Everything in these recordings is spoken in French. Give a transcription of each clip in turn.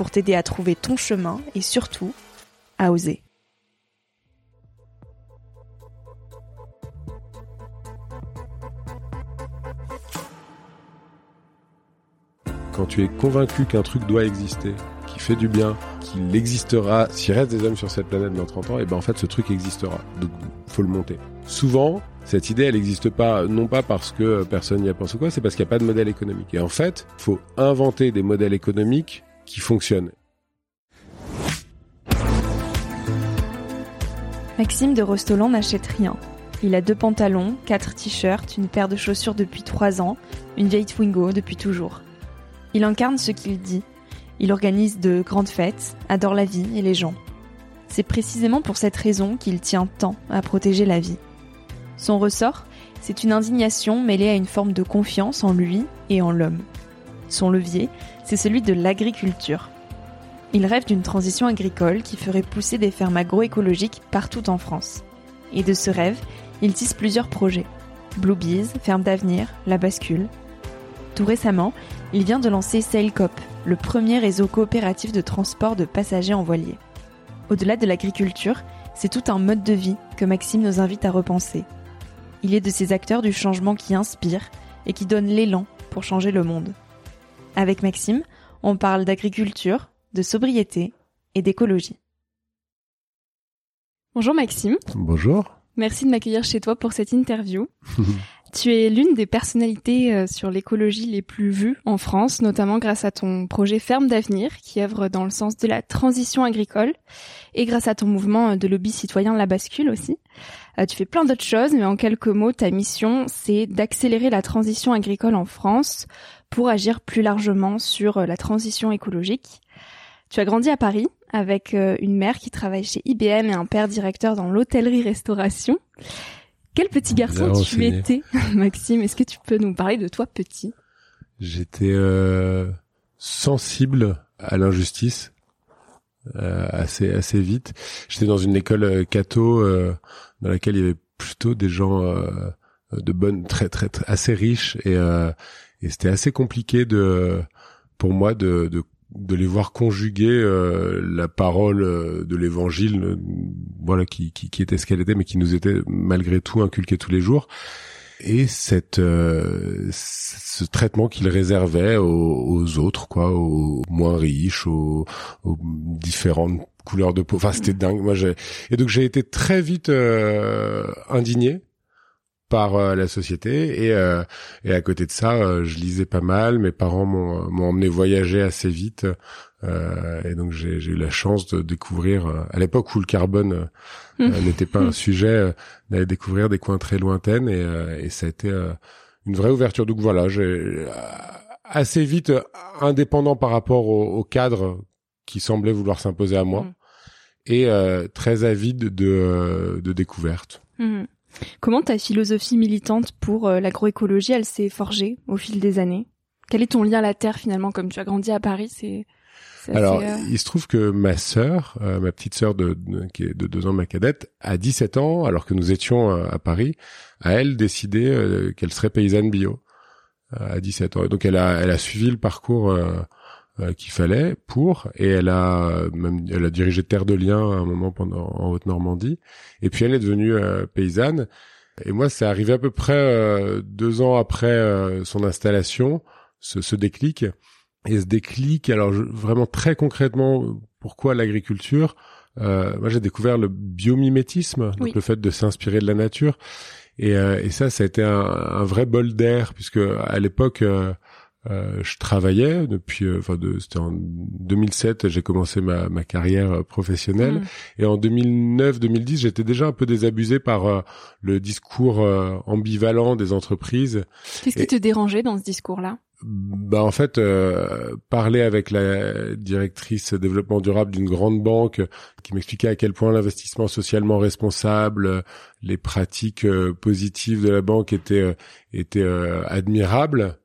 pour t'aider à trouver ton chemin et surtout à oser. Quand tu es convaincu qu'un truc doit exister, qui fait du bien, qu'il existera, s'il reste des hommes sur cette planète dans 30 ans, et ben en fait ce truc existera. Donc faut le monter. Souvent, cette idée, elle n'existe pas, non pas parce que personne n'y a pensé ou quoi, c'est parce qu'il n'y a pas de modèle économique. Et en fait, faut inventer des modèles économiques qui fonctionne. Maxime de Rostolan n'achète rien. Il a deux pantalons, quatre t-shirts, une paire de chaussures depuis trois ans, une vieille Twingo depuis toujours. Il incarne ce qu'il dit. Il organise de grandes fêtes, adore la vie et les gens. C'est précisément pour cette raison qu'il tient tant à protéger la vie. Son ressort, c'est une indignation mêlée à une forme de confiance en lui et en l'homme. Son levier, c'est celui de l'agriculture. Il rêve d'une transition agricole qui ferait pousser des fermes agroécologiques partout en France. Et de ce rêve, il tisse plusieurs projets. Bluebees, Ferme d'avenir, La Bascule. Tout récemment, il vient de lancer Sailcop, le premier réseau coopératif de transport de passagers en voilier. Au-delà de l'agriculture, c'est tout un mode de vie que Maxime nous invite à repenser. Il est de ces acteurs du changement qui inspirent et qui donnent l'élan pour changer le monde. Avec Maxime, on parle d'agriculture, de sobriété et d'écologie. Bonjour Maxime. Bonjour. Merci de m'accueillir chez toi pour cette interview. tu es l'une des personnalités euh, sur l'écologie les plus vues en France, notamment grâce à ton projet Ferme d'avenir qui œuvre dans le sens de la transition agricole et grâce à ton mouvement de lobby citoyen La Bascule aussi. Euh, tu fais plein d'autres choses, mais en quelques mots, ta mission, c'est d'accélérer la transition agricole en France pour agir plus largement sur euh, la transition écologique. Tu as grandi à Paris avec euh, une mère qui travaille chez IBM et un père directeur dans l'hôtellerie-restauration. Quel petit garçon tu étais, Maxime? Est-ce que tu peux nous parler de toi petit? J'étais euh, sensible à l'injustice euh, assez assez vite. J'étais dans une école euh, catho dans laquelle il y avait plutôt des gens de bonnes, très, très très assez riches et et c'était assez compliqué de pour moi de, de de les voir conjuguer euh, la parole euh, de l'évangile euh, voilà qui, qui, qui était ce qu'elle était mais qui nous était malgré tout inculqué tous les jours. Et cette ce traitement qu'il réservait aux, autres quoi aux moins riches aux, aux différentes couleurs de peau. Enfin c'était dingue. Moi j'ai et donc j'ai été très vite indigné par euh, la société et euh, et à côté de ça euh, je lisais pas mal mes parents m'ont m'ont emmené voyager assez vite et donc j'ai j'ai eu la chance de découvrir à l'époque où le carbone n'était pas un sujet d'aller découvrir des coins très lointains et et ça a été une vraie ouverture. Donc voilà, j'ai assez vite indépendant par rapport au, cadre qui semblait vouloir s'imposer à moi. Mm. Et très avide de, de découvertes. Mm. Comment ta philosophie militante pour l'agroécologie, elle s'est forgée au fil des années? Quel est ton lien à la terre finalement Comme tu as grandi à Paris, c'est alors, euh, il se trouve que ma sœur, euh, ma petite sœur de, qui est de deux ans, ma cadette, à 17 ans, alors que nous étions euh, à Paris, a elle décidé qu'elle serait paysanne bio à 17 ans. donc elle a, elle a suivi le parcours qu'il fallait pour, et elle a même, elle a dirigé Terre de Liens à un moment pendant en Haute-Normandie, et puis elle est devenue paysanne. Et moi, c'est arrivé à peu près deux ans après son installation, ce, ce déclic et ce déclic, alors vraiment très concrètement, pourquoi l'agriculture euh, Moi, j'ai découvert le biomimétisme, donc le fait de s'inspirer de la nature. Et, euh, et, ça, ça a été un, un vrai bol d'air, puisque à l'époque, euh, euh je travaillais depuis, euh, enfin, de, c'était en 2007, j'ai commencé ma, ma carrière professionnelle, mmh. et en 2009-2010, j'étais déjà un peu désabusé par le discours ambivalent des entreprises. Qu'est-ce qui te dérangeait dans ce discours-là? Bah en fait euh, parler avec la directrice développement durable d'une grande banque qui m'expliquait à quel point l'investissement socialement responsable, les pratiques euh, positives de la banque étaient euh, étaient admirables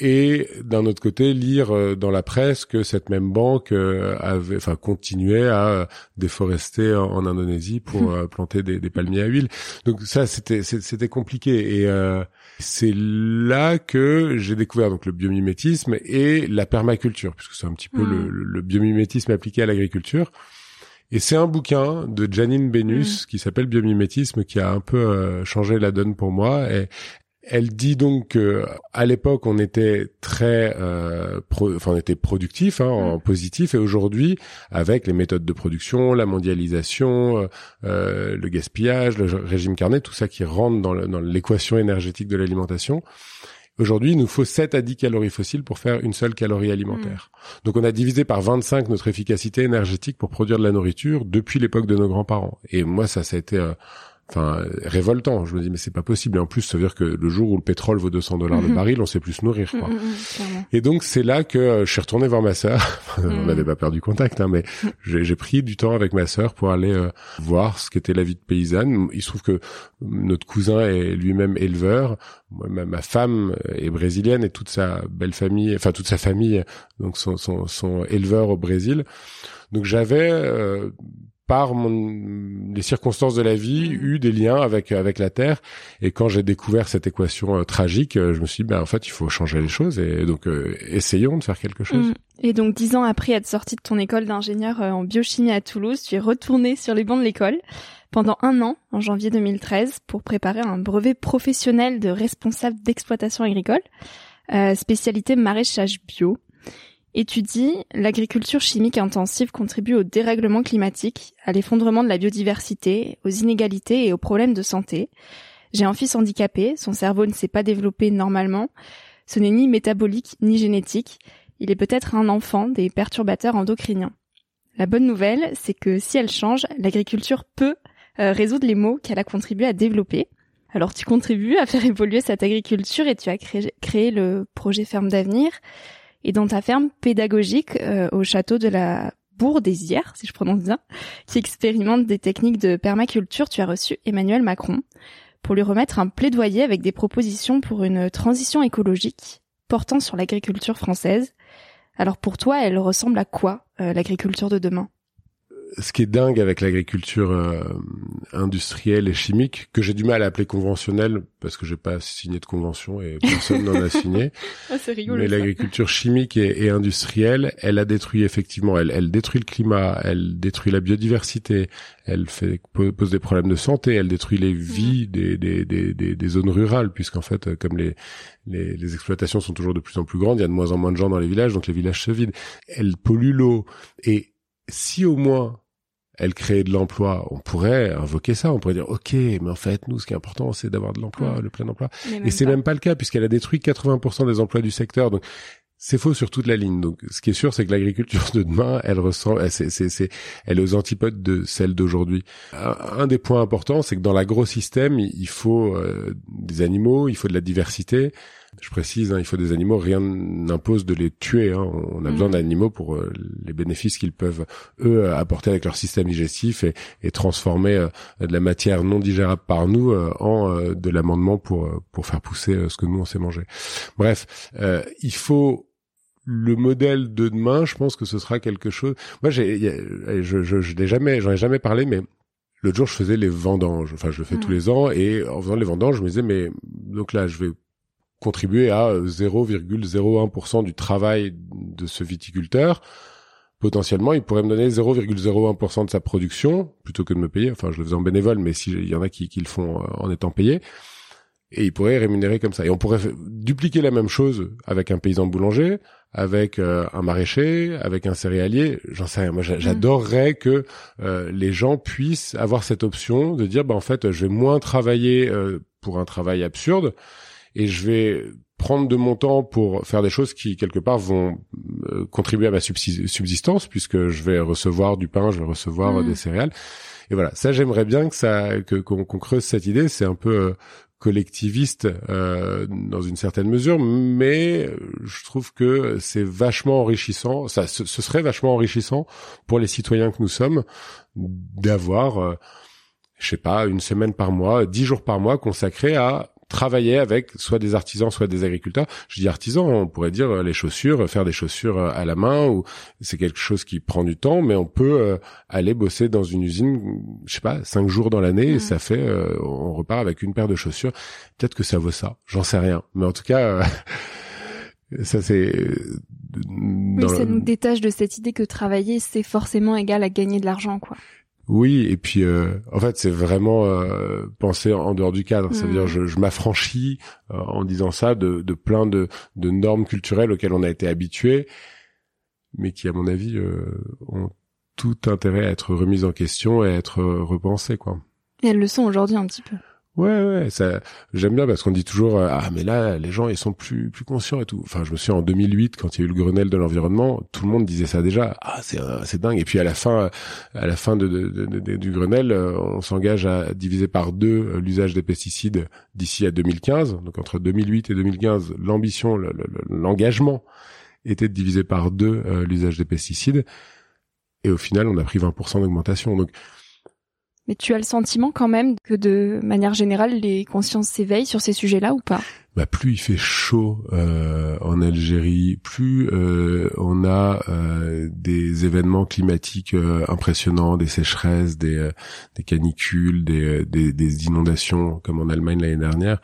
et d'un autre côté lire euh, dans la presse que cette même banque euh, avait enfin continuait à euh, déforester en, Indonésie pour hmm. planter des, des, palmiers à huile donc ça c'était c'était compliqué et c'est là que j'ai découvert donc le biomimétisme et la permaculture puisque c'est un petit peu le, le, biomimétisme appliqué à l'agriculture et c'est un bouquin de Janine Benus hmm. qui s'appelle Biomimétisme qui a un peu changé la donne pour moi. Et elle dit donc que à l'époque on était très, euh, enfin on était productif, hein, en mm. positif, et aujourd'hui avec les méthodes de production, la mondialisation, euh, euh, le gaspillage, le régime carnet, tout ça qui rentre dans l'équation énergétique de l'alimentation. Aujourd'hui, il nous faut 7 à 10 calories fossiles pour faire une seule calorie alimentaire. Mm. Donc on a divisé par 25 notre efficacité énergétique pour produire de la nourriture depuis l'époque de nos grands-parents. Et moi, ça, ça a été enfin révoltant. Je me dis mais c'est pas possible. Et en plus, ça veut dire que le jour où le pétrole vaut 200 dollars le mhm. baril, on sait plus se nourrir. Quoi. Mhm, mhm, et donc c'est là que euh, je suis retourné voir ma sœur. on n'avait pas perdu contact, hein, mais j'ai pris du temps avec ma sœur pour aller euh, voir ce qu'était la vie de paysanne. Il se trouve que notre cousin est lui-même éleveur. ma, ma, femme est brésilienne et toute sa belle famille, enfin toute sa famille, donc sont, sont, sont éleveurs au Brésil. Donc j'avais euh, par mon, les circonstances de la vie, mm. eu des liens avec avec la Terre. Et quand j'ai découvert cette équation euh, tragique, euh, je me suis dit, ben en fait, il faut changer les choses. Et donc, euh, essayons de faire quelque chose. Mm. Et donc, dix ans après être sorti de ton école d'ingénieur en biochimie à Toulouse, tu es retourné sur les bancs de l'école pendant un an, en janvier 2013, pour préparer un brevet professionnel de responsable d'exploitation agricole, spécialité maraîchage bio. Et tu dis, l'agriculture chimique intensive contribue au dérèglement climatique, à l'effondrement de la biodiversité, aux inégalités et aux problèmes de santé. J'ai un fils handicapé, son cerveau ne s'est pas développé normalement, ce n'est ni métabolique ni génétique, il est peut-être un enfant des perturbateurs endocriniens. La bonne nouvelle, c'est que si elle change, l'agriculture peut euh, résoudre les maux qu'elle a contribué à développer. Alors tu contribues à faire évoluer cette agriculture et tu as créé le projet Ferme d'avenir et dans ta ferme pédagogique euh, au château de la Bourg-des-Ières, si je prononce bien, qui expérimente des techniques de permaculture, tu as reçu Emmanuel Macron pour lui remettre un plaidoyer avec des propositions pour une transition écologique portant sur l'agriculture française. Alors pour toi, elle ressemble à quoi euh, l'agriculture de demain? Ce qui est dingue avec l'agriculture euh, industrielle et chimique, que j'ai du mal à appeler conventionnelle parce que j'ai pas signé de convention et personne n'en a signé. Ah, Mais l'agriculture chimique et, industrielle, elle a détruit effectivement, elle, elle détruit le climat, elle détruit la biodiversité, elle fait pose des problèmes de santé, elle détruit les vies des, des, des, des, zones rurales puisqu'en fait, comme les, les, les exploitations sont toujours de plus en plus grandes, il y a de moins en moins de gens dans les villages, donc les villages se vident. Elle pollue l'eau et si au moins elle crée de l'emploi, on pourrait invoquer ça, on pourrait dire ok, mais en fait nous ce qui est important c'est d'avoir de l'emploi, le plein emploi. Et c'est même pas le cas puisqu'elle a détruit 80% des emplois du secteur. Donc c'est faux sur toute la ligne. Donc, ce qui est sûr, c'est que l'agriculture de demain, elle ressent, elle, c'est, c'est, elle est aux antipodes de celle d'aujourd'hui. Un, des points importants, c'est que dans l'agro-système, il faut euh, des animaux, il faut de la diversité. Je précise, hein, il faut des animaux. Rien n'impose de les tuer. Hein. On a besoin mmh. d'animaux pour euh, les bénéfices qu'ils peuvent eux apporter avec leur système digestif et, et transformer euh, de la matière non digérable par nous en de l'amendement pour pour faire pousser ce que nous on sait manger. Bref, il faut le modèle de demain, je pense que ce sera quelque chose. Moi, j'ai, je, je, je l'ai jamais, j'en ai jamais parlé, mais l'autre jour, je faisais les vendanges. Enfin, je le fais tous les ans, et en faisant les vendanges, je me disais, mais donc là, je vais contribuer à 0,01% du travail de ce viticulteur. Potentiellement, il pourrait me donner 0,01% de sa production plutôt que de me payer. Enfin, je le faisais en bénévole, mais s'il y en a qui, qui le font euh, en étant payés et il pourrait rémunérer comme ça. Et on pourrait dupliquer la même chose avec un paysan boulanger, avec euh, un maraîcher, avec un céréalier, j'en sais rien. Moi, mm. j'adorerais que euh, les gens puissent avoir cette option de dire, bah en fait, je vais moins travailler euh, pour un travail absurde et je vais prendre de mon temps pour faire des choses qui quelque part vont contribuer à ma subsistance puisque je vais recevoir du pain, je vais recevoir mm. des céréales. Et voilà, ça j'aimerais bien que ça que qu'on creuse cette idée. C'est un peu collectiviste euh, dans une certaine mesure, mais je trouve que c'est vachement enrichissant. Ça, ce, serait vachement enrichissant pour les citoyens que nous sommes d'avoir, euh, je sais pas, une semaine par mois, dix jours par mois consacrés à travailler avec soit des artisans, soit des agriculteurs. Je dis artisans, on pourrait dire euh, les chaussures, euh, faire des chaussures euh, à la main, ou c'est quelque chose qui prend du temps, mais on peut aller bosser dans une usine, je sais pas, cinq jours dans l'année, et ça fait, on repart avec une paire de chaussures. Peut-être que ça vaut ça, j'en sais rien, mais en tout cas. ça c'est oui, ça nous détache de cette idée que travailler c'est forcément égal à gagner de l'argent quoi oui, et puis euh, en fait c'est vraiment euh, penser en dehors du cadre. cest à dire mm. je, je m'affranchis euh, en disant ça de, de plein de, de, normes culturelles auxquelles on a été habitué, mais qui à mon avis ont tout intérêt à être remises en question et à être repensées quoi. Et elles le sont aujourd'hui un petit peu. Ouais, ouais, ça, j'aime bien parce qu'on dit toujours euh, ah mais là les gens ils sont plus plus conscients et tout. Enfin, je me souviens en 2008 quand il y a eu le Grenelle de l'environnement, tout le monde disait ça déjà. Ah c'est c'est dingue. Et puis à la fin à la fin du Grenelle, euh, on s'engage à diviser par deux euh, l'usage des pesticides d'ici à 2015. Donc entre 2008 et 2015, l'ambition, l'engagement était de diviser par deux l'usage des pesticides. Et au final, on a pris 20% d'augmentation. Donc mais tu as le sentiment quand même que de manière générale, les consciences s'éveillent sur ces sujets-là ou pas? Bah, plus il fait chaud euh, en Algérie, plus euh, on a euh, des événements climatiques euh, impressionnants, des sécheresses, des, euh, des canicules, des, des, des, inondations comme en Allemagne l'année dernière,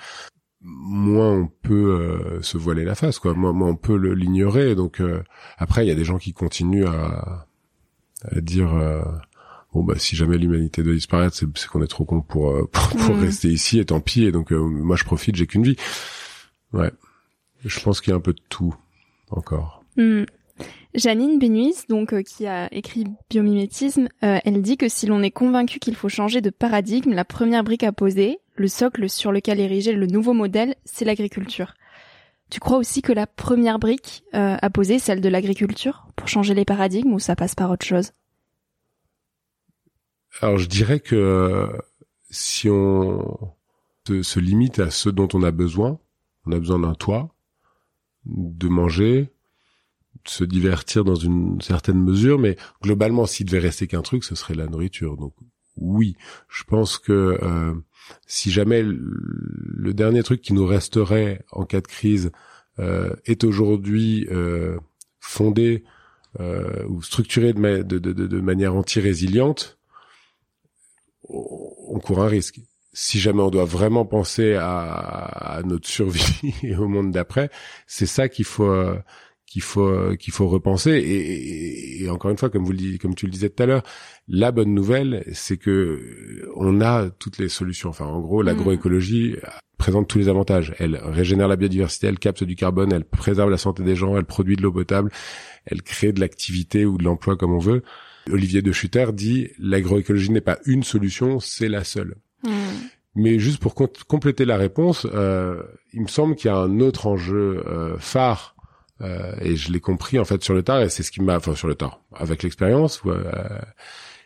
moins on peut se voiler la face, quoi. Moins, moins on peut l'ignorer. Donc après, il y a des gens qui continuent à, à dire bon bah si jamais l'humanité doit disparaître, c'est qu'on est trop con pour euh, pour, mm. rester ici et tant pis. Et donc euh, moi je profite, j'ai qu'une vie. Ouais, je pense qu'il y a un peu de tout encore. Mm. Janine Benuis, donc euh, qui a écrit Biomimétisme, elle dit que si l'on est convaincu qu'il faut changer de paradigme, la première brique à poser, le socle sur lequel ériger le nouveau modèle, c'est l'agriculture. Tu crois aussi que la première brique à poser, celle de l'agriculture, pour changer les paradigmes, ou ça passe par autre chose? Alors je dirais que si on se, limite à ce dont on a besoin, on a besoin d'un toit, de manger, de se divertir dans une certaine mesure, mais globalement, s'il devait rester qu'un truc, ce serait la nourriture. Donc oui, je pense que euh, si jamais le, dernier truc qui nous resterait en cas de crise euh, est aujourd'hui euh, fondé ou structuré de, de, manière anti-résiliente, on court un risque. Si jamais on doit vraiment penser à, notre survie et au monde d'après, c'est ça qu'il faut qu'il faut qu'il faut repenser. Et, encore une fois, comme vous le comme tu le disais tout à l'heure, la bonne nouvelle, c'est que on a toutes les solutions. Enfin, en gros, l'agroécologie présente tous les avantages. Elle régénère la biodiversité, elle capte du carbone, elle préserve la santé des gens, elle produit de l'eau potable, elle crée de l'activité ou de l'emploi comme on veut. Olivier de Schutter dit l'agroécologie n'est pas une solution, c'est la seule. Hmm. Mais juste pour compléter la réponse, euh, il me semble qu'il y a un autre enjeu euh, phare Euh, et je l'ai compris en fait sur le tard et c'est ce qui m'a, enfin sur le tard, avec l'expérience, euh,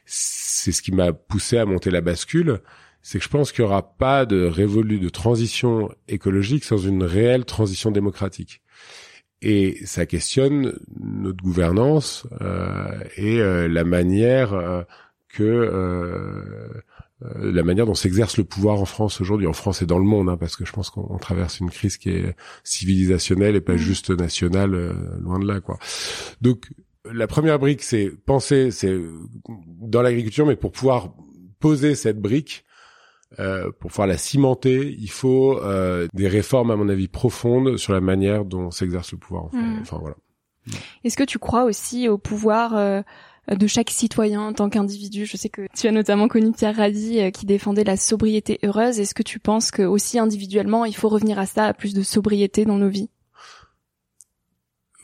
c'est ce qui m'a poussé à monter la bascule. C'est que je pense qu'il y aura pas de révolu de transition écologique sans une réelle transition démocratique. Et ça questionne notre gouvernance euh, et euh, la manière euh, que euh, la manière dont s'exerce le pouvoir en France aujourd'hui, en France et dans le monde, hein, parce que je pense qu'on traverse une crise qui est civilisationnelle et pas mmh. juste nationale, euh, loin de là, quoi. Donc la première brique, c'est penser, c'est dans l'agriculture, mais pour pouvoir poser cette brique, euh, pour pouvoir la cimenter, il faut euh, des réformes, à mon avis, profondes sur la manière dont s'exerce le pouvoir. Mmh. Enfin voilà. Est-ce que tu crois aussi au pouvoir euh, de chaque citoyen en tant qu'individu? Je sais que tu as notamment connu Pierre Rabhi euh, qui défendait la sobriété heureuse. Est-ce que tu penses que aussi individuellement, il faut revenir à ça, à plus de sobriété dans nos vies?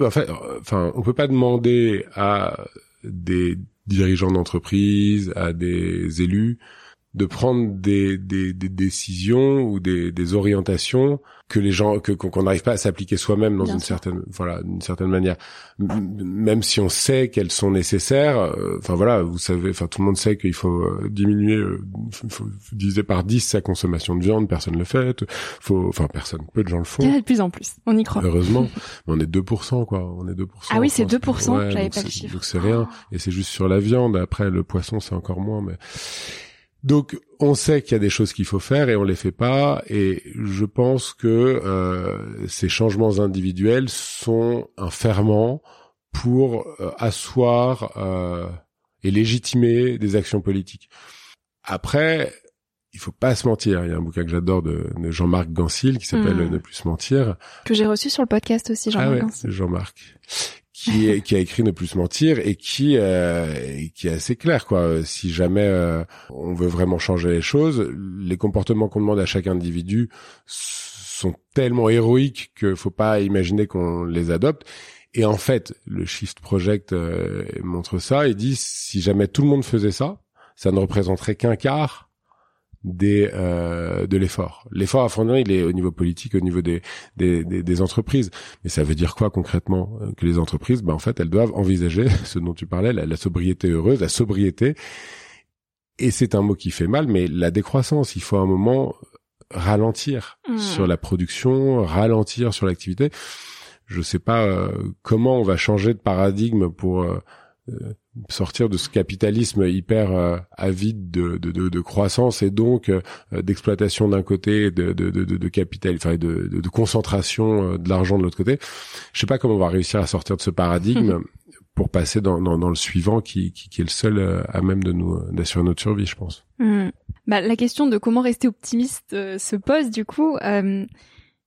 Enfin, enfin, on peut pas demander à des dirigeants d'entreprise, à des élus, de prendre des, des, des décisions ou des, des, orientations que les gens que qu'on n'arrive pas à s'appliquer soi-même dans une certaine voilà d'une certaine manière. Même si on sait qu'elles sont nécessaires euh, enfin voilà vous savez enfin tout le monde sait qu'il faut euh, diminuer euh, faut diviser par 10 sa consommation de viande personne le fait faut enfin personne peu de gens le font. De plus en plus on y croit. Heureusement. Mais on est 2% quoi. On est 2% ah oui c'est 2% j'avais pas le chiffre. donc c'est rien. Et c'est juste sur la viande. Après le poisson c'est encore moins mais donc on sait qu'il y a des choses qu'il faut faire et on les fait pas et je pense que euh, ces changements individuels sont un ferment pour euh, asseoir euh, et légitimer des actions politiques. Après, il faut pas se mentir. Il y a un bouquin que j'adore de, Jean-Marc Gansil qui s'appelle hmm. Ne plus se mentir. Que j'ai reçu sur le podcast aussi, Jean-Marc ah Jean-Marc qui, qui a écrit Ne plus mentir et qui euh, qui est assez clair quoi. Si jamais euh, on veut vraiment changer les choses, les comportements qu'on demande à chaque individu sont tellement héroïques que faut pas imaginer qu'on les adopte. Et en fait, le Shift Project euh, montre ça et dit si jamais tout le monde faisait ça, ça ne représenterait qu'un quart des euh, de l'effort. L'effort à fournir, il est au niveau politique, au niveau des, des, des, entreprises. Mais ça veut dire quoi concrètement euh, Que les entreprises, ben, en fait, elles doivent envisager ce dont tu parlais, la, sobriété heureuse, la sobriété. Et c'est un mot qui fait mal, mais la décroissance, il faut un moment ralentir mmh. sur la production, ralentir sur l'activité. Je sais pas euh, comment on va changer de paradigme pour euh, sortir de ce capitalisme hyper euh, avide de, de, de, de, croissance et donc euh, d'exploitation d'un côté, de, de, de, de capital, enfin de, de, concentration de l'argent de l'autre côté. Je sais pas comment on va réussir à sortir de ce paradigme pour passer dans, dans, dans, le suivant qui, qui, qui est le seul à même de nous d'assurer notre survie, je pense. Hmm. Bah, la question de comment rester optimiste se pose du coup.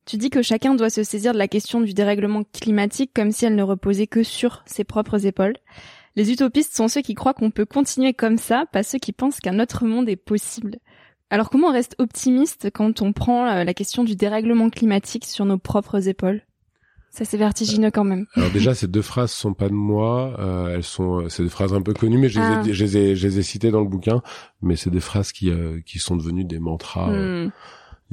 Tu dis que chacun doit se saisir de la question du dérèglement climatique comme si elle ne reposait que sur ses propres épaules. Les utopistes sont ceux qui croient qu'on peut continuer comme ça, pas ceux qui pensent qu'un autre monde est possible. Alors comment on reste optimiste quand on prend euh, la question du dérèglement climatique sur nos propres épaules? Ça c'est vertigineux quand même. Alors déjà ces deux phrases sont pas de moi, euh, elles sont euh, c'est des phrases un peu connues mais je les, ai, ah. je les ai, citées dans le bouquin, mais c'est des phrases qui qui sont devenues des mantras. Hmm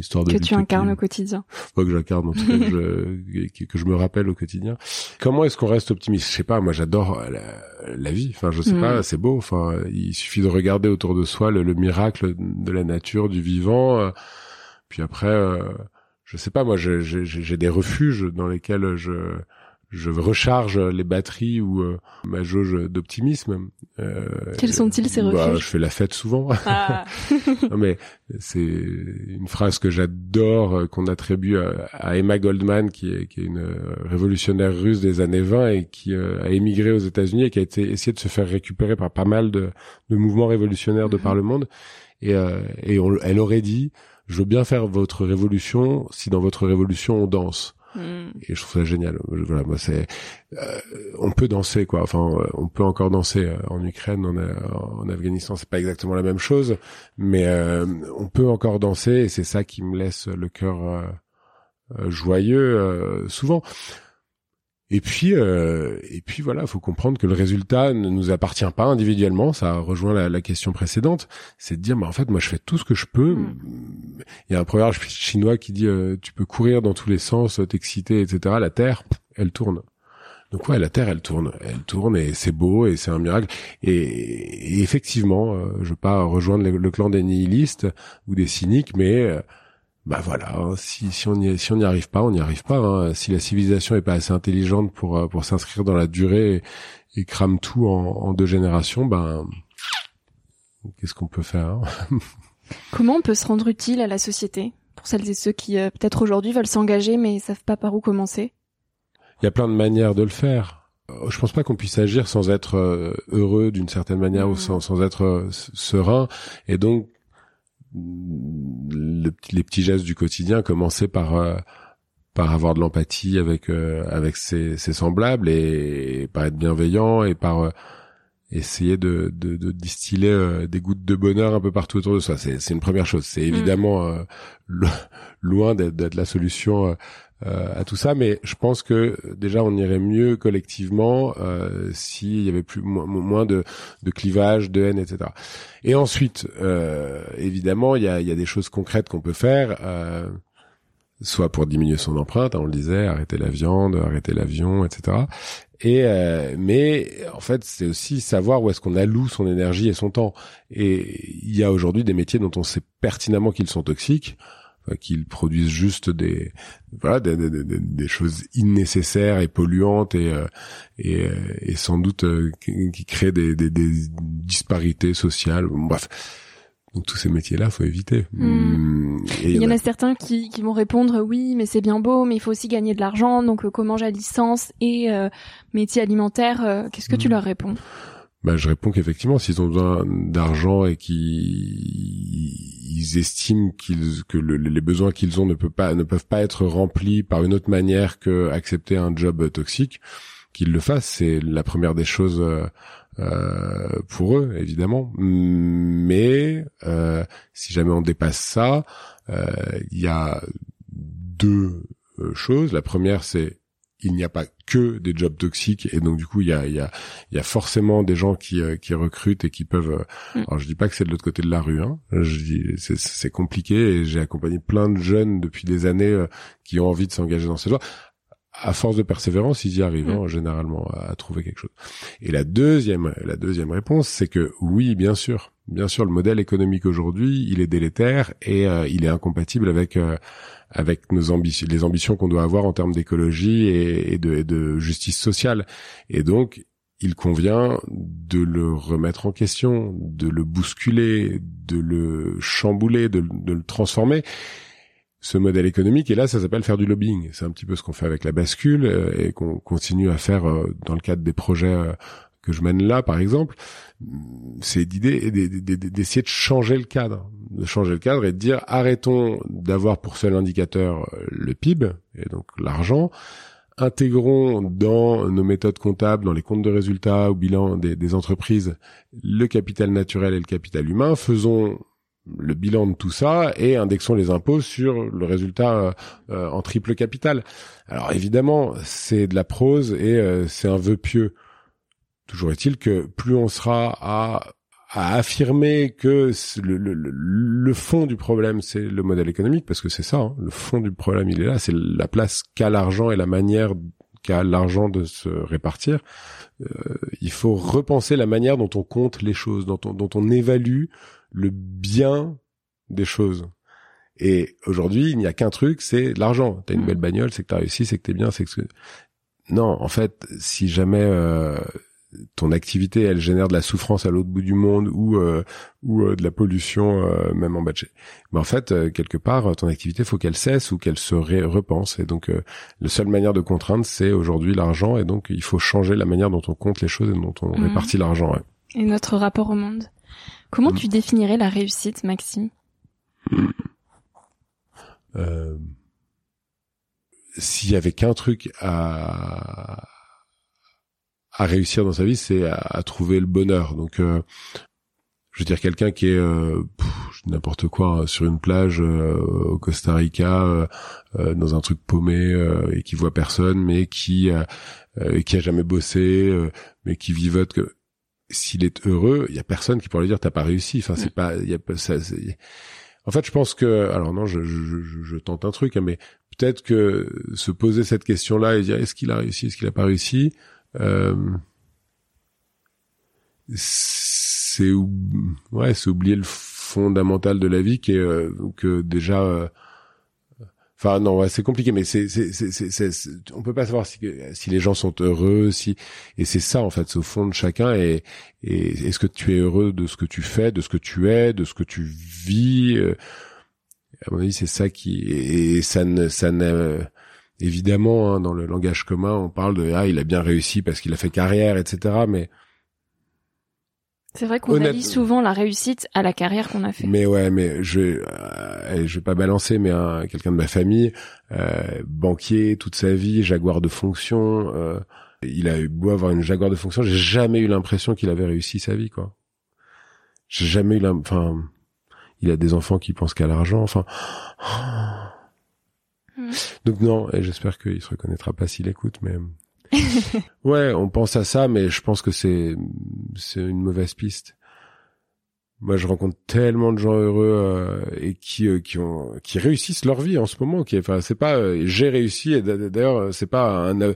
que tu incarnes au quotidien. Pas que j'incarne, en tout cas, que je, que je me rappelle au quotidien. Comment est-ce qu'on reste optimiste? Je sais pas, moi j'adore la, vie. Enfin, je sais mm. pas, c'est beau. Enfin, il suffit de regarder autour de soi le, miracle de la nature, du vivant. Euh, puis après, euh, je sais pas, moi j'ai des refuges dans lesquels je je recharge les batteries ou euh, ma jauge d'optimisme. Euh, Quels sont-ils ces bah, refuges Je fais la fête souvent. Ah. non, mais c'est une phrase que j'adore, euh, qu'on attribue à, Emma Goldman, qui est, qui est une révolutionnaire russe des années 20 et qui a émigré aux États-Unis et qui a été essayé de se faire récupérer par pas mal de, de mouvements révolutionnaires de par le monde. Et, et elle aurait dit, je veux bien faire votre révolution si dans votre révolution on danse. Hmm. Et je trouve ça génial. Voilà, moi c'est, euh, on peut danser quoi. Enfin, on peut encore danser euh, en Ukraine, en, en Afghanistan, c'est pas exactement la même chose, mais euh, on peut encore danser et c'est ça qui me laisse le cœur joyeux souvent. Et puis, euh, et puis voilà, faut comprendre que le résultat ne nous appartient pas individuellement. Ça rejoint la, la question précédente, c'est de dire, mais en fait, moi, je fais tout ce que je peux. Mm. Il y a un proverbe chinois qui dit, euh, tu peux courir dans tous les sens, t'exciter, etc. La terre, elle tourne. donc ouais, la Terre, elle tourne, elle tourne et c'est beau et c'est un miracle. Et, effectivement, euh, je veux pas rejoindre le, clan des nihilistes ou des cyniques, mais euh, bah voilà, hein, si, si on n'y si on arrive pas, on n'y arrive pas. Hein. Si la civilisation est pas assez intelligente pour euh, pour s'inscrire dans la durée et, crame tout en, en, deux générations, ben qu'est-ce qu'on peut faire hein? Comment on peut se rendre utile à la société? Pour celles et ceux qui peut-être aujourd'hui veulent s'engager mais savent pas par où commencer il y a plein de manières de le faire. Euh, je pense pas qu'on puisse agir sans être euh, heureux d'une certaine manière ou sans, sans être euh, serein. Et donc, le, les petits gestes du quotidien, commencer par par avoir de l'empathie avec avec ses, ses, semblables et, par être bienveillant et par essayer de, de, de distiller des gouttes de bonheur un peu partout autour de soi. C'est une première chose. C'est mm. évidemment loin d'être la solution euh, à tout ça, mais je pense que déjà on irait mieux collectivement euh, s'il y avait plus moins de, de clivage, de haine, etc. Et ensuite, euh, évidemment, il y a, y a, des choses concrètes qu'on peut faire, euh, soit pour diminuer son empreinte, hein, on le disait, arrêter la viande, arrêter l'avion, etc. Et euh, mais en fait, c'est aussi savoir où est-ce qu'on alloue son énergie et son temps. Et il y a aujourd'hui des métiers dont on sait pertinemment qu'ils sont toxiques qu'ils produisent juste des voilà des, des, des, choses innécessaires et polluantes et euh, et, euh, et, sans doute euh, qui, créent des, des, disparités sociales bref donc tous ces métiers-là, faut éviter. Hmm. Hmm. il y, en a, certains qui, qui, vont répondre oui, mais c'est bien beau, mais il faut aussi gagner de l'argent. Donc comment j'ai licence et métier alimentaire Qu'est-ce que tu hmm. leur réponds? Bah, je réponds qu'effectivement, s'ils ont besoin d'argent et qu'ils estiment qu'ils que les besoins qu'ils ont ne peuvent pas ne peuvent pas être remplis par une autre manière que accepter un job toxique, qu'ils le fassent. C'est la première des choses euh, euh pour eux, évidemment. Mais euh, si jamais on dépasse ça, euh, il y a deux euh, choses. La première, c'est il n'y a pas que des jobs toxiques et donc du coup il y a il y a il y a forcément des gens qui euh, qui recrutent et qui peuvent euh, mm. alors je dis pas que c'est de l'autre côté de la rue hein je dis c'est c'est compliqué et j'ai accompagné plein de jeunes depuis des années euh, qui ont envie de s'engager dans ces voies à force de persévérance, ils y arrivent mm. hein, généralement à, trouver quelque chose. Et la deuxième, la deuxième réponse, c'est que oui, bien sûr, bien sûr, le modèle économique aujourd'hui, il est délétère et il est incompatible avec avec nos ambitions, les ambitions qu'on doit avoir en termes d'écologie et, de, justice sociale. Et donc, il convient de le remettre en question, de le bousculer, de le chambouler, de, le transformer. Ce modèle économique, et là, ça s'appelle faire du lobbying. C'est un petit peu ce qu'on fait avec la bascule euh, et qu'on continue à faire euh, dans le cadre des projets euh, que je mène là, par exemple, c'est d'idée d'essayer de changer le cadre, de changer le cadre et de dire arrêtons d'avoir pour seul indicateur euh, le PIB et donc l'argent, intégrons dans nos méthodes comptables, dans les comptes de résultats ou bilan des, entreprises, le capital naturel et le capital humain, faisons le bilan de tout ça et indexons les impôts sur le résultat euh, euh, en triple capital. Alors évidemment, c'est de la prose et c'est un vœu pieux. Toujours est-il que plus on sera à, à affirmer que le, le, le, fond du problème, c'est le modèle économique, parce que c'est ça, hein, le fond du problème, il est là, c'est la place qu'a l'argent et la manière qu'a l'argent de se répartir. Euh, il faut repenser la manière dont on compte les choses, dont on, dont on évalue le bien des choses. Et aujourd'hui, il n'y a qu'un truc, c'est l'argent. T'as une mmh. belle bagnole, c'est que t'as réussi, c'est que t'es bien, c'est que non. En fait, si jamais euh, ton activité elle génère de la souffrance à l'autre bout du monde ou euh, ou euh, de la pollution euh, même en bas de chez. Mais en fait quelque part ton activité faut qu'elle cesse ou qu'elle se repense et donc la seule manière de contraindre c'est aujourd'hui l'argent et donc il faut changer la manière dont on compte les choses et dont on mhm. répartit l'argent. Et notre rapport au monde. Comment tu définirais la réussite, Maxime? S'il y avait qu'un truc à à réussir dans sa vie, c'est à, trouver le bonheur. Donc, euh, je veux dire, quelqu'un qui est euh, n'importe quoi hein, sur une plage euh, au Costa Rica, dans un truc paumé et qui voit personne, mais qui qui a jamais bossé, mais qui vivote que s'il est heureux, il y a personne qui pourrait lui dire t'as pas réussi. Enfin, c'est pas, il y a ça. En fait, je pense que, alors non, je, je, je tente un truc, hein, mais peut-être que se poser cette question-là et dire est-ce qu'il a réussi, est-ce qu'il a pas réussi, euh, c'est ouais, c'est oublier le fondamental de la vie qui est euh, que déjà euh, Enfin non, ouais, c'est compliqué, mais c'est c'est on peut pas savoir si si les gens sont heureux, si et c'est ça en fait, c'est au fond de chacun et et est-ce que tu es heureux de ce que tu fais, de ce que tu es, de ce que tu vis. Euh, à mon avis, c'est ça qui et, ça ne ça ne évidemment hein, dans le langage commun, on parle de ah il a bien réussi parce qu'il a fait carrière, etc. Mais c'est vrai qu'on allie souvent la réussite à la carrière qu'on a fait. Mais ouais, mais je euh, je vais pas balancer, mais quelqu'un de ma famille, euh, banquier toute sa vie, jaguar de fonction, euh, il a eu beau avoir une jaguar de fonction, j'ai jamais eu l'impression qu'il avait réussi sa vie, quoi. J'ai jamais eu enfin, il a des enfants qui pensent qu'à l'argent, enfin. Donc non, et j'espère qu'il se reconnaîtra pas s'il écoute, mais ouais, on pense à ça, mais je pense que c'est c'est une mauvaise piste. Moi, je rencontre tellement de gens heureux euh, et qui euh, qui ont qui réussissent leur vie en ce moment. Qui, enfin, c'est pas euh, j'ai réussi. Et d'ailleurs, c'est pas un,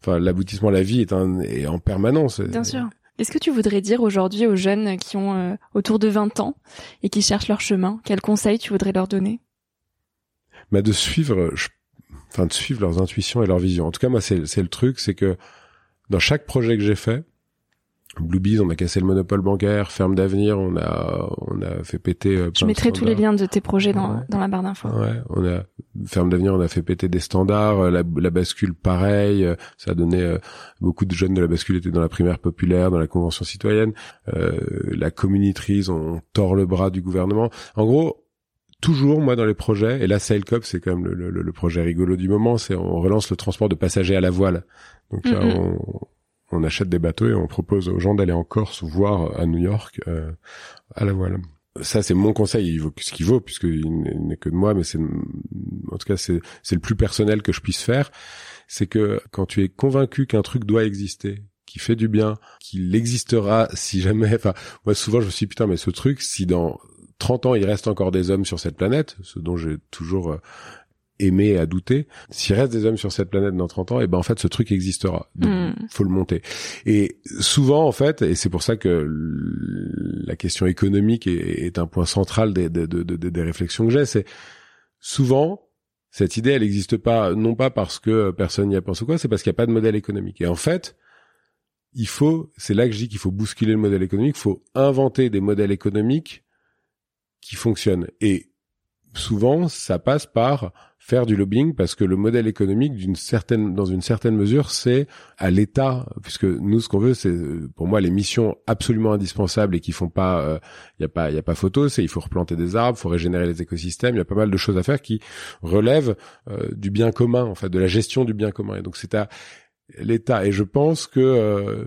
enfin, l'aboutissement de la vie est, un, est en permanence. Bien sûr. Qu'est-ce que tu voudrais dire aujourd'hui aux jeunes qui ont autour de 20 ans et qui cherchent leur chemin Quels conseils tu voudrais leur donner? Bah de suivre. Je enfin de suivre leurs intuitions et leurs visions. En tout cas, moi, c'est c'est le truc, c'est que dans chaque projet que j'ai fait, Bluebees, on a cassé le monopole bancaire, Ferme d'avenir, on a on a fait péter. Euh, Je mettrai tous les liens de tes projets dans dans la barre d'infos. Ouais, on a Ferme d'avenir, on a fait péter des standards, euh, la, la bascule pareil, euh, ça a donné beaucoup de jeunes de la bascule étaient dans la primaire populaire, dans la convention citoyenne, euh, la communitrise, on tord le bras du gouvernement. En gros, toujours moi dans les projets et là Sailcop c'est quand même le, le, le, projet rigolo du moment c'est on relance le transport de passagers à la voile. Donc là on, on, achète des bateaux et on propose aux gens d'aller en Corse ou voir à New York euh, à la voile. Ça c'est mon conseil il vaut ce qu'il vaut puisqu'il n'est que de moi mais c'est en tout cas c'est c'est le plus personnel que je puisse faire. C'est que quand tu es convaincu qu'un truc doit exister qui fait du bien, qu'il existera si jamais, enfin, moi souvent je me suis dit, putain, mais ce truc, si dans 30 ans il reste encore des hommes sur cette planète, ce dont j'ai toujours euh, aimé à douter. S'il reste des hommes sur cette planète dans 30 ans, et eh ben en fait ce truc existera. Donc hmm. faut le monter. Et souvent en fait, et c'est pour ça que la question économique est, un point central des, des, des, des réflexions que j'ai, c'est souvent cette idée elle n'existe pas non pas parce que personne n'y a pensé ou quoi, c'est parce qu'il n'y a pas de modèle économique. Et en fait, il faut, c'est là que je dis qu'il faut bousculer le modèle économique, il faut inventer des modèles économiques qui fonctionne. Et souvent, ça passe par faire du lobbying parce que le modèle économique, d'une certaine, dans une certaine mesure, c'est à l'État, puisque nous, ce qu'on veut, c'est, pour moi, les missions absolument indispensables et qui font pas, il euh, y a pas, il y a pas photo, c'est il faut replanter des arbres, il faut régénérer les écosystèmes, il y a pas mal de choses à faire qui relèvent euh, du bien commun, en fait, de la gestion du bien commun. Et donc, c'est à l'État. Et je pense que euh,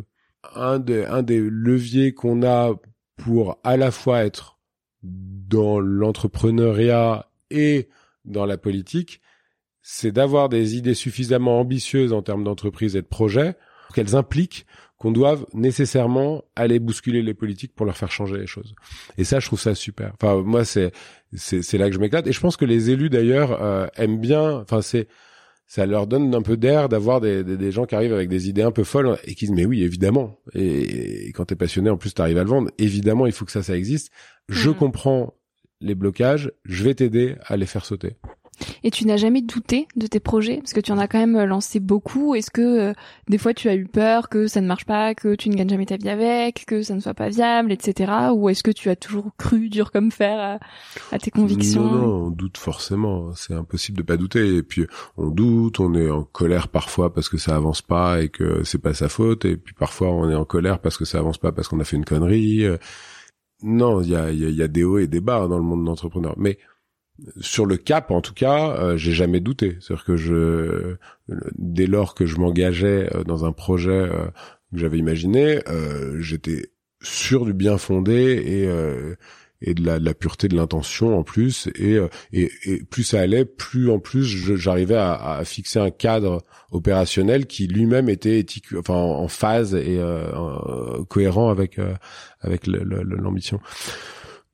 un des, un des leviers qu'on a pour à la fois être dans l'entrepreneuriat et dans la politique, c'est d'avoir des idées suffisamment ambitieuses en termes d'entreprise et de projet qu'elles impliquent qu'on doive nécessairement aller bousculer les politiques pour leur faire changer les choses. Et ça, je trouve ça super. Enfin, moi, c'est c'est là que je m'éclate. Et je pense que les élus d'ailleurs euh, aiment bien. Enfin, c'est ça leur donne un peu d'air d'avoir des, des, gens qui arrivent avec des idées un peu folles et qui disent mais oui évidemment. Et, et quand t'es passionné en plus t'arrives à le vendre. Évidemment il faut que ça ça existe. Je mm. comprends les blocages. Je vais t'aider à les faire sauter et tu n'as jamais douté de tes projets? Parce que tu en as quand même euh, lancé beaucoup. Est-ce que euh, des fois tu as eu peur que ça ne marche pas, que tu ne gagnes jamais ta vie avec, que ça ne soit pas viable, etc. Ou est-ce que tu as toujours cru dur comme fer à, tes convictions? Non, non, on doute forcément. C'est impossible de pas douter. Et puis on doute, on est en colère parfois parce que ça avance pas et que c'est pas sa faute. Et puis parfois on est en colère parce que ça avance pas parce qu'on a fait une connerie. Non, il y a, y a des hauts et des bas dans le monde d'entrepreneur. Mais sur le cap, en tout cas, euh, j'ai jamais douté. C'est-à-dire que je, dès lors que je m'engageais euh, dans un projet euh, que j'avais imaginé, j'étais sûr du bien fondé et et de la, de la pureté de l'intention en plus et, et, et plus ça allait plus en plus j'arrivais à, à, fixer un cadre opérationnel qui lui-même était éthique enfin en, phase et cohérent avec avec l'ambition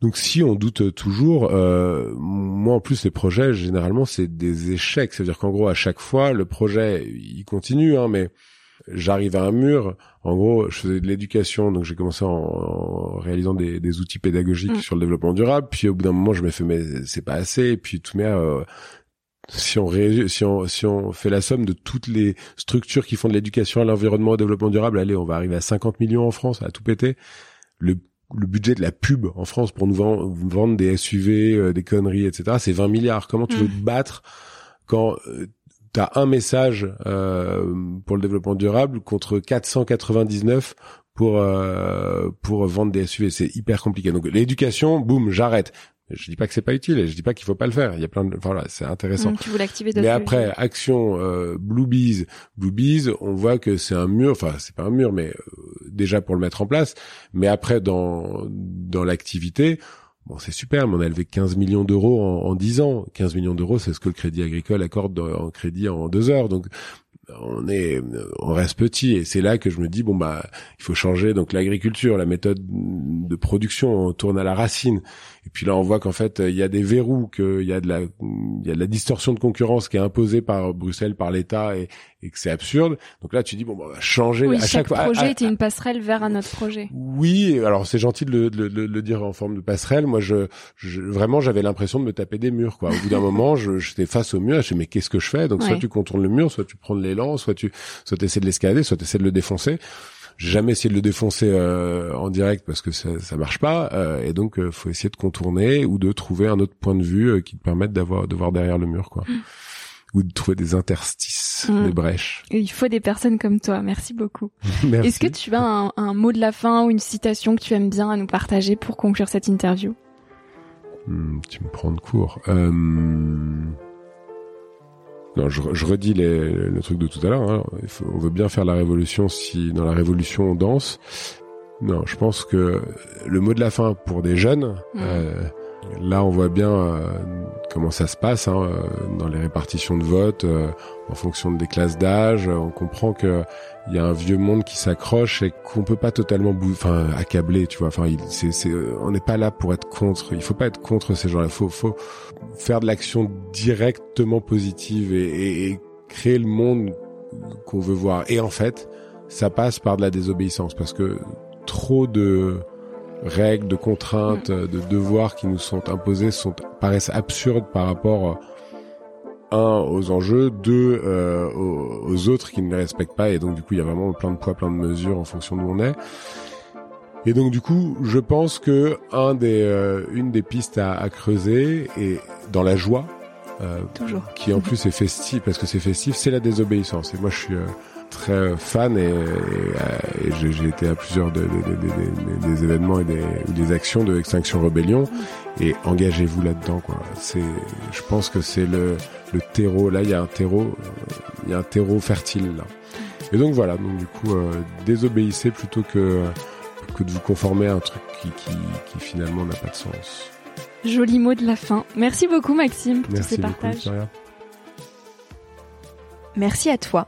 Donc si on doute toujours, euh, moi en plus les projets généralement c'est des échecs, c'est-à-dire qu'en gros à chaque fois le projet il continue, hein, mais j'arrive à un mur. En gros, je faisais de l'éducation, donc j'ai commencé en, réalisant des, des, outils pédagogiques mm. sur le développement durable. Puis au bout d'un moment, je me fais mais c'est pas assez. Et puis tout mais si on, si on si on fait la somme de toutes les structures qui font de l'éducation à l'environnement au développement durable, allez, on va arriver à 50 millions en France, à tout péter. Le le budget de la pub en France pour nous vendre, des SUV, euh, des conneries, etc. C'est 20 milliards. Comment tu veux te battre quand euh, tu as un message euh, pour le développement durable contre 499 pour pour vendre des SUV C'est hyper compliqué. Donc l'éducation, boum, j'arrête. Je dis pas que c'est pas utile, et je dis pas qu'il faut pas le faire. Il y a plein de, voilà, c'est intéressant. tu veux l'activer. Mais après, action euh, Blue Bees, Blue Bees, on voit que c'est un mur. Enfin, c'est pas un mur, mais euh, déjà pour le mettre en place. Mais après, dans dans l'activité, bon, c'est super. Mais on a élevé 15 millions d'euros en, en 10 ans. 15 millions d'euros, c'est ce que le Crédit Agricole accorde en crédit en deux heures. Donc, on est on reste petit. Et c'est là que je me dis bon bah il faut changer donc l'agriculture la méthode de production. On tourne à la racine. Et puis là on voit qu'en fait il y a des verrous qu'il y a de la il y a de la distorsion de concurrence qui est imposée par Bruxelles par l'État et, et que c'est absurde. Donc là tu dis bon bah, on va changer à chaque, projet était une passerelle vers un autre projet. Oui alors c'est gentil de le, de, le, dire en forme de passerelle. Moi je, je vraiment j'avais l'impression de me taper des murs quoi. Au bout d'un moment j'étais face au mur je me mais qu'est-ce que je fais? Donc soit tu contournes le mur soit tu prends les soit tu soit essaies de l'escalader, soit tu essaies de le défoncer. J'ai jamais essayé de le défoncer euh, en direct parce que ça, ça marche pas, euh, et donc euh, faut essayer de contourner ou de trouver un autre point de vue qui te permette d'avoir de voir derrière le mur, quoi. Mm. Ou de trouver des interstices, mm. des brèches. il faut des personnes comme toi. Merci beaucoup. Est-ce que tu as un, un, mot de la fin ou une citation que tu aimes bien à nous partager pour conclure cette interview? Hmm, Tu me prends de court. Euh... Non, je, je redis les, le truc de tout à l'heure. Hein. On veut bien faire la révolution si dans la révolution on danse. Non, je pense que le mot de la fin pour des jeunes, mmh. euh, là on voit bien euh, comment ça se passe hein, euh, dans les répartitions de vote, en fonction des classes d'âge. On comprend que il y a un vieux monde qui s'accroche et qu'on peut pas totalement enfin accabler tu vois. Enfin on n'est pas là pour être contre. Il faut pas être contre ces gens-là. Faut faut faire de l'action directement positive et, et, créer le monde qu'on veut voir. Et en fait ça passe par de la désobéissance parce que trop de règles de contraintes mm. de devoirs qui nous sont imposés sont paraissent absurdes par rapport un aux enjeux, deux euh, aux, autres qui ne les respectent pas et donc du coup il y a vraiment plein de poids, plein de mesures en fonction d'où on est. Et donc du coup, je pense que un des, euh, une des pistes à, à, creuser est dans la joie, euh, Toujours. qui en plus est festif parce que c'est festif, c'est la désobéissance. Et moi je suis très fan et, et, j'ai été à plusieurs de, des événements et des, des actions de Extinction Rebellion et engagez-vous là-dedans quoi. C'est, je pense que c'est le, le terreau. Là, il y a un terreau, il y a un terreau fertile là. Et donc voilà. Donc du coup, euh, désobéissez plutôt que que de vous conformer à un truc qui, qui, qui finalement n'a pas de sens. Joli mot de la fin. Merci beaucoup Maxime pour Merci tous ces partages. Merci à toi